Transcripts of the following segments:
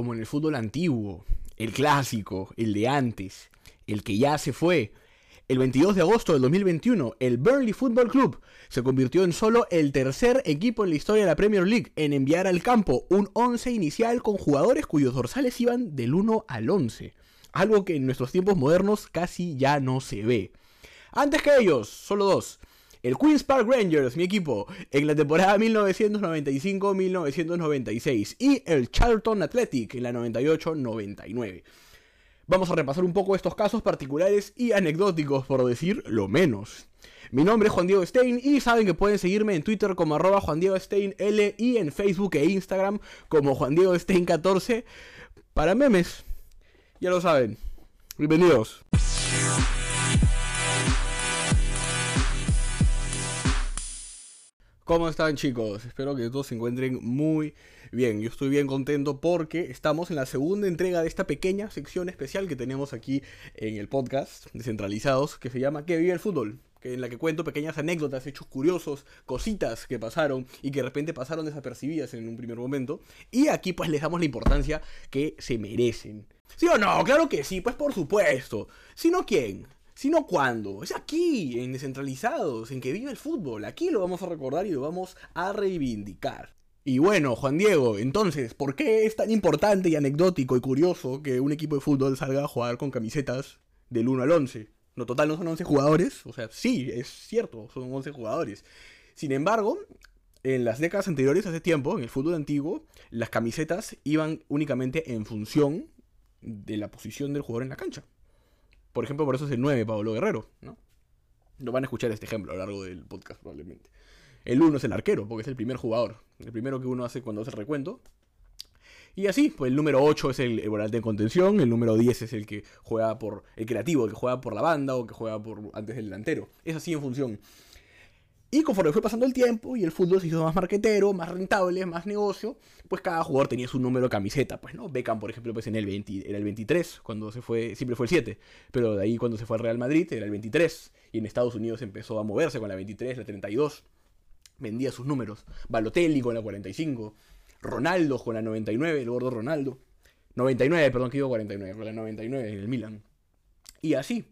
como en el fútbol antiguo, el clásico, el de antes, el que ya se fue. El 22 de agosto del 2021, el Burnley Football Club se convirtió en solo el tercer equipo en la historia de la Premier League en enviar al campo un 11 inicial con jugadores cuyos dorsales iban del 1 al 11. Algo que en nuestros tiempos modernos casi ya no se ve. Antes que ellos, solo dos. El Queen's Park Rangers, mi equipo, en la temporada 1995-1996. Y el Charlton Athletic en la 98-99. Vamos a repasar un poco estos casos particulares y anecdóticos, por decir lo menos. Mi nombre es Juan Diego Stein y saben que pueden seguirme en Twitter como arroba Juan Diego Stein L y en Facebook e Instagram como Juan Diego Stein 14 para memes. Ya lo saben. Bienvenidos. ¿Cómo están chicos? Espero que todos se encuentren muy bien. Yo estoy bien contento porque estamos en la segunda entrega de esta pequeña sección especial que tenemos aquí en el podcast Descentralizados que se llama ¿Qué vive el fútbol? En la que cuento pequeñas anécdotas, hechos curiosos, cositas que pasaron y que de repente pasaron desapercibidas en un primer momento. Y aquí pues les damos la importancia que se merecen. ¿Sí o no? Claro que sí, pues por supuesto. Si no, ¿quién? Sino cuándo. Es aquí, en Descentralizados, en que vive el fútbol. Aquí lo vamos a recordar y lo vamos a reivindicar. Y bueno, Juan Diego, entonces, ¿por qué es tan importante y anecdótico y curioso que un equipo de fútbol salga a jugar con camisetas del 1 al 11? No, total no son 11 jugadores, o sea, sí, es cierto, son 11 jugadores. Sin embargo, en las décadas anteriores, hace tiempo, en el fútbol antiguo, las camisetas iban únicamente en función de la posición del jugador en la cancha. Por ejemplo, por eso es el 9 Pablo Guerrero, ¿no? Lo van a escuchar este ejemplo a lo largo del podcast probablemente. El 1 es el arquero, porque es el primer jugador. El primero que uno hace cuando hace el recuento. Y así, pues el número 8 es el, volante en contención, el número 10 es el que juega por el creativo, el que juega por la banda o que juega por antes del delantero. Es así en función. Y conforme fue pasando el tiempo y el fútbol se hizo más marquetero, más rentable, más negocio, pues cada jugador tenía su número de camiseta. Pues no, Beckham, por ejemplo, pues en el 20, era el 23, cuando se fue, siempre fue el 7, pero de ahí cuando se fue al Real Madrid era el 23, y en Estados Unidos empezó a moverse con la 23, la 32, vendía sus números. Balotelli con la 45, Ronaldo con la 99, el gordo Ronaldo. 99, perdón, que digo 49, con la 99 en el Milan. Y así.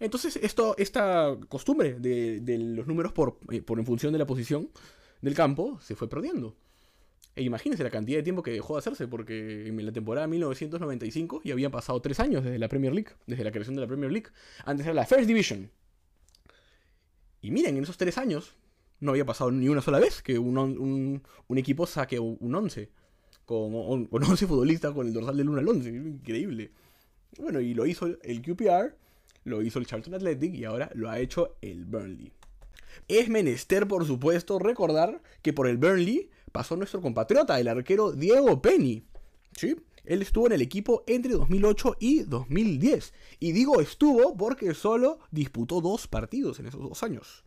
Entonces, esta costumbre de, los números por, eh, por, en función de la posición del campo se fue perdiendo. E imagínense la cantidad de tiempo que dejó de hacerse, porque en la temporada 1995 ya habían pasado tres años desde la Premier League, desde la creación de la Premier League. Antes era la First Division. Y miren, en esos tres años no había pasado ni una sola vez que un, un, equipo saque un 11. Con, con 11 futbolistas con el dorsal del 1 al 11. Increíble. Bueno, y lo hizo el QPR lo hizo el Charlton Athletic y ahora lo ha hecho el Burnley. Es menester, por supuesto, recordar que por el Burnley pasó nuestro compatriota, el arquero Diego Penny. ¿Sí? Él estuvo en el equipo entre 2008 y 2010. Y digo estuvo porque solo disputó dos partidos en esos dos años.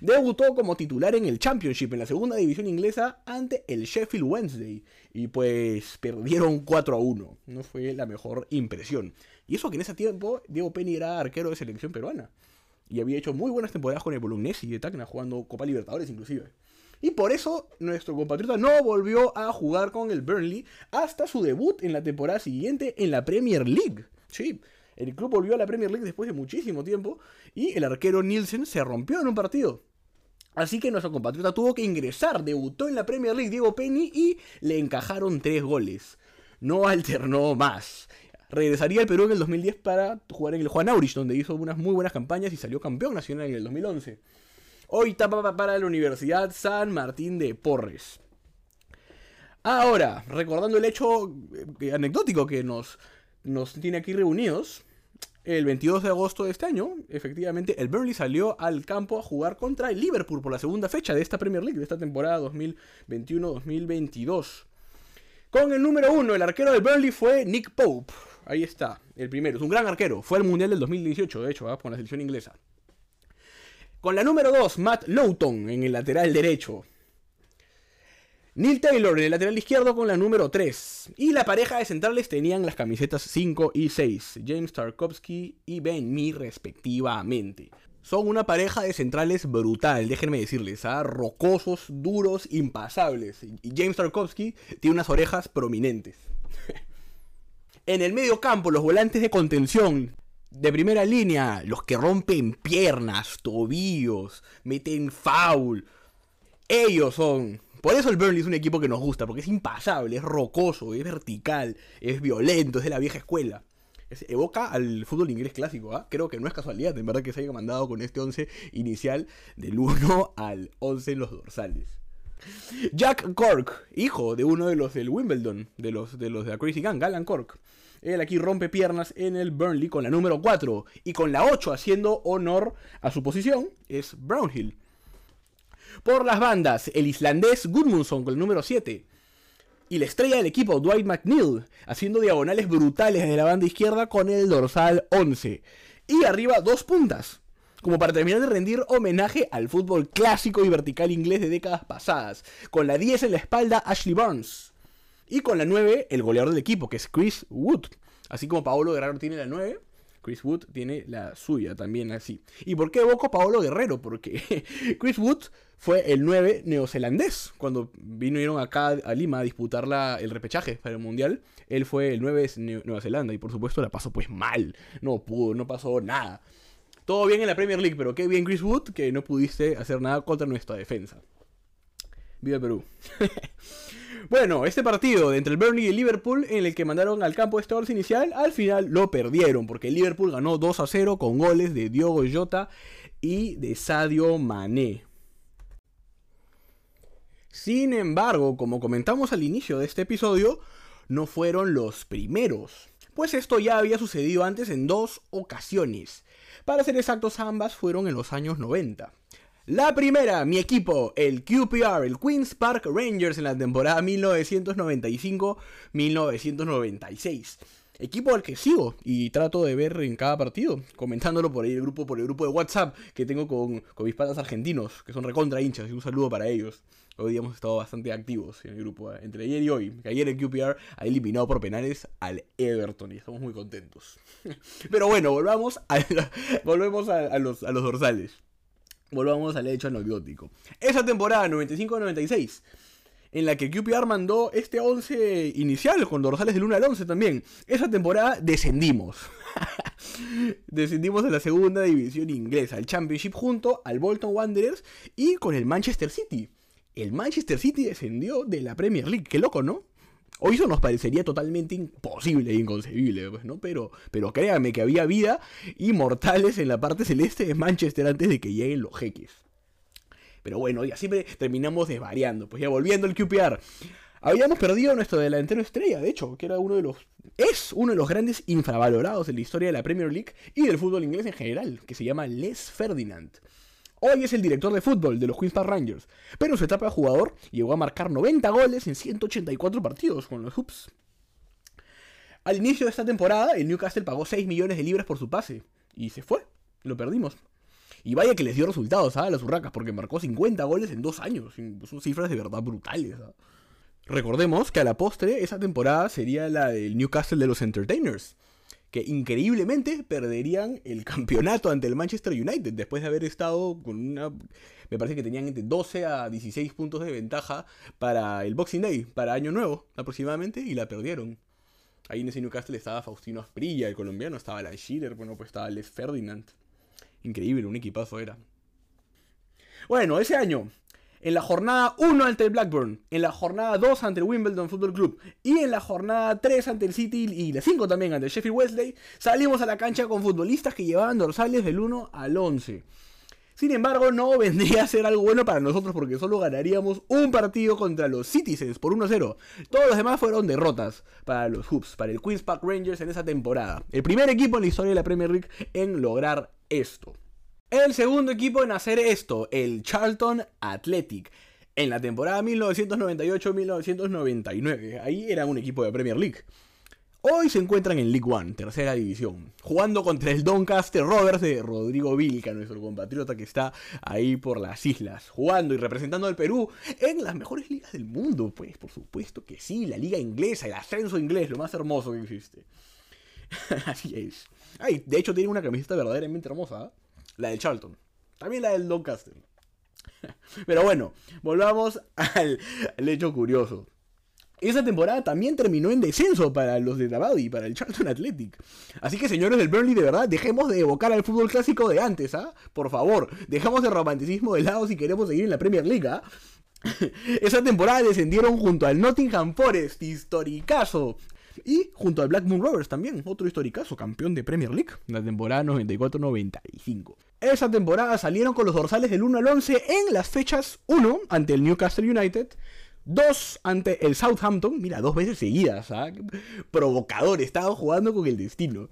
Debutó como titular en el Championship, en la segunda división inglesa, ante el Sheffield Wednesday. Y pues perdieron 4 a 1. No fue la mejor impresión. Y eso que en ese tiempo Diego Penny era arquero de selección peruana. Y había hecho muy buenas temporadas con el Bolognesi de Tacna, jugando Copa Libertadores inclusive. Y por eso nuestro compatriota no volvió a jugar con el Burnley hasta su debut en la temporada siguiente en la Premier League. Sí, el club volvió a la Premier League después de muchísimo tiempo y el arquero Nielsen se rompió en un partido. Así que nuestro compatriota tuvo que ingresar, debutó en la Premier League Diego Penny y le encajaron tres goles. No alternó más. Regresaría al Perú en el 2010 para jugar en el Juan Aurich, donde hizo unas muy buenas campañas y salió campeón nacional en el 2011. Hoy tapa para la Universidad San Martín de Porres. Ahora, recordando el hecho eh, anecdótico que nos, nos tiene aquí reunidos, el 22 de agosto de este año, efectivamente, el Burnley salió al campo a jugar contra el Liverpool por la segunda fecha de esta Premier League, de esta temporada 2021-2022. Con el número uno, el arquero del Burnley fue Nick Pope. Ahí está, el primero. Es un gran arquero. Fue al Mundial del 2018, de hecho, con la selección inglesa. Con la número 2, Matt Lowton en el lateral derecho. Neil Taylor en el lateral izquierdo con la número 3. Y la pareja de centrales tenían las camisetas 5 y 6. James Tarkovsky y Ben Mee respectivamente. Son una pareja de centrales brutal, déjenme decirles, ¿ah? rocosos, duros, impasables. Y James Tarkovsky tiene unas orejas prominentes. En el medio campo, los volantes de contención. De primera línea, los que rompen piernas, tobillos, meten foul. Ellos son. Por eso el Burnley es un equipo que nos gusta, porque es impasable, es rocoso, es vertical, es violento, es de la vieja escuela. evoca al fútbol inglés clásico, ¿ah? Creo que no es casualidad, en verdad que se haya mandado con este 11 inicial del 1 al 11 en los dorsales. Jack Cork, hijo de uno de los del Wimbledon, de los de, los de la Crazy Gang, Galan Cork. Él aquí rompe piernas en el Burnley con la número 4 y con la 8 haciendo honor a su posición es Brownhill. Por las bandas, el islandés Gudmundsson con el número 7. Y la estrella del equipo, Dwight McNeil, haciendo diagonales brutales desde la banda izquierda con el dorsal 11. Y arriba dos puntas, como para terminar de rendir homenaje al fútbol clásico y vertical inglés de décadas pasadas, con la 10 en la espalda Ashley Barnes, y con la 9 el goleador del equipo, que es Chris Wood. Así como Paolo Guerrero tiene la 9, Chris Wood tiene la suya también así. ¿Y por qué evoco Paolo Guerrero? Porque Chris Wood fue el 9 neozelandés. Cuando vinieron acá a Lima a disputar el repechaje para el Mundial, él fue el 9 de Nueva Zelanda y por supuesto la pasó pues mal. No pudo, no pasó nada. Todo bien en la Premier League, pero qué bien Chris Wood que no pudiste hacer nada contra nuestra defensa. Viva Perú. bueno, este partido entre el Burnley y el Liverpool, en el que mandaron al campo este orden inicial, al final lo perdieron, porque el Liverpool ganó 2 a 0 con goles de Diogo Jota y de Sadio Mané. Sin embargo, como comentamos al inicio de este episodio, no fueron los primeros, pues esto ya había sucedido antes en dos ocasiones. Para ser exactos, ambas fueron en los años 90. La primera, mi equipo, el QPR, el Queen's Park Rangers en la temporada 1995-1996. Equipo al que sigo y trato de ver en cada partido, comentándolo por ahí el grupo, por el grupo de WhatsApp que tengo con, con mis patas argentinos, que son recontra hinchas, y un saludo para ellos. Hoy hemos estado bastante activos en el grupo, ¿eh? entre ayer y hoy. Ayer el QPR ha eliminado por penales al Everton y estamos muy contentos. Pero bueno, volvamos a, volvemos a, los, a los dorsales. Volvamos al hecho anecdótico. Esa temporada 95-96 en la que QPR mandó este 11 inicial con dorsales del 1 al 11 también. Esa temporada descendimos. descendimos a la segunda división inglesa, al Championship junto al Bolton Wanderers y con el Manchester City el Manchester City descendió de la Premier League. Qué loco, ¿no? Hoy eso nos parecería totalmente imposible e inconcebible, pues, ¿no? Pero, pero créanme que había vida inmortales en la parte celeste de Manchester antes de que lleguen los jeques. Pero bueno, ya siempre terminamos desvariando. Pues ya volviendo al QPR. Habíamos perdido nuestro delantero estrella, de hecho, que era uno de los. Es uno de los grandes infravalorados de la historia de la Premier League y del fútbol inglés en general, que se llama Les Ferdinand. Hoy es el director de fútbol de los Queens Park Rangers, pero en su etapa de jugador llegó a marcar 90 goles en 184 partidos con los Hoops. Al inicio de esta temporada, el Newcastle pagó 6 millones de libras por su pase y se fue, lo perdimos. Y vaya que les dio resultados ¿ah? a las Urracas, porque marcó 50 goles en dos años. Son cifras de verdad brutales. ¿ah? Recordemos que a la postre, esa temporada sería la del Newcastle de los Entertainers que increíblemente perderían el campeonato ante el Manchester United después de haber estado con una... Me parece que tenían entre 12 a 16 puntos de ventaja para el Boxing Day, para Año Nuevo aproximadamente, y la perdieron. Ahí en ese Newcastle estaba Faustino Asprilla, el colombiano, estaba la Schiller, bueno, pues estaba Les Ferdinand. Increíble, un equipazo era. Bueno, ese año en la jornada 1 ante el Blackburn, en la jornada 2 ante el Wimbledon Football Club y en la jornada 3 ante el City y la 5 también ante el Sheffield Wednesday, salimos a la cancha con futbolistas que llevaban dorsales del 1 al 11. Sin embargo, no vendría a ser algo bueno para nosotros porque solo ganaríamos un partido contra los Citizens por 1-0. Todos los demás fueron derrotas para los Hoops, para el Queen's Park Rangers en esa temporada. El primer equipo en la historia de la Premier League en lograr esto. El segundo equipo en hacer esto, el Charlton Athletic. En la temporada 1998-1999. Ahí era un equipo de Premier League. Hoy se encuentran en League One, tercera división, jugando contra el Doncaster Rovers de Rodrigo Vilca, nuestro compatriota que está ahí por las islas, jugando y representando al Perú en las mejores ligas del mundo, pues por supuesto que sí, la liga inglesa, el ascenso inglés, lo más hermoso que existe. Así es. Ay, de hecho tiene una camiseta verdaderamente hermosa. ¿eh? la del Charlton. También la del Doncaster. Pero bueno, volvamos al, hecho curioso. Esa temporada también terminó en descenso para los de y para el Charlton Athletic. Así que señores del Burnley, de verdad, dejemos de evocar al fútbol clásico de antes, ¿ah? Por favor, dejamos el romanticismo de lado si queremos seguir en la Premier League, ¿ah? Esa temporada descendieron junto al Nottingham Forest, historicazo. Y junto al Blackburn Rovers también, otro historicazo, campeón de Premier League, la temporada 94-95. Esa temporada salieron con los dorsales del 1 al 11 en las fechas 1 ante el Newcastle United, Dos ante el Southampton, mira, dos veces seguidas, ¿ah? Provocador, estaba jugando con el destino.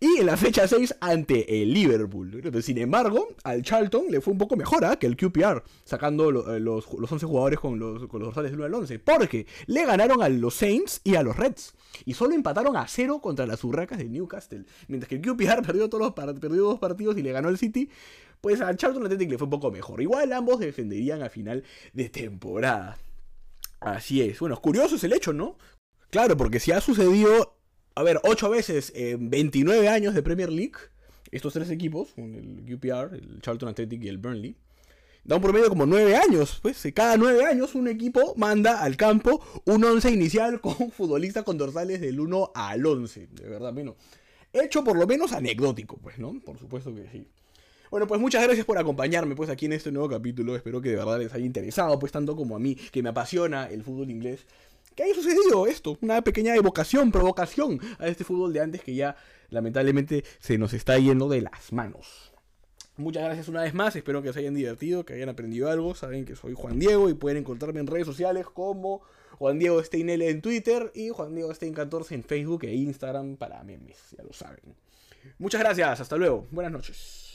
Y en la fecha 6 ante el Liverpool. Sin embargo, al Charlton le fue un poco mejor ¿ah? que el QPR, sacando eh, los, los 11 jugadores con los, dorsales del 1 al 11. Porque le ganaron a los Saints y a los Reds. Y solo empataron a cero contra las Urracas de Newcastle. Mientras que el QPR perdió, todos los perdió dos partidos y le ganó al City. Pues al Charlton Athletic le fue un poco mejor. Igual ambos defenderían a final de temporada. Así es. Bueno, curioso es el hecho, ¿no? Claro, porque si ha sucedido, a ver, ocho veces en 29 años de Premier League, estos tres equipos, el QPR, el Charlton Athletic y el Burnley, da un promedio como nueve años. Pues cada nueve años un equipo manda al campo un once inicial con futbolistas con dorsales del 1 al 11. De verdad, bueno. Hecho por lo menos anecdótico, pues, ¿no? Por supuesto que sí. Bueno, pues muchas gracias por acompañarme pues aquí en este nuevo capítulo. Espero que de verdad les haya interesado, pues tanto como a mí, que me apasiona el fútbol inglés. Que haya sucedido esto, una pequeña evocación, provocación a este fútbol de antes que ya lamentablemente se nos está yendo de las manos. Muchas gracias una vez más, espero que se hayan divertido, que hayan aprendido algo. Saben que soy Juan Diego y pueden encontrarme en redes sociales como Juan Diego Stein en Twitter y Juan Diego Stein 14 en Facebook e Instagram para memes, ya lo saben. Muchas gracias, hasta luego, buenas noches.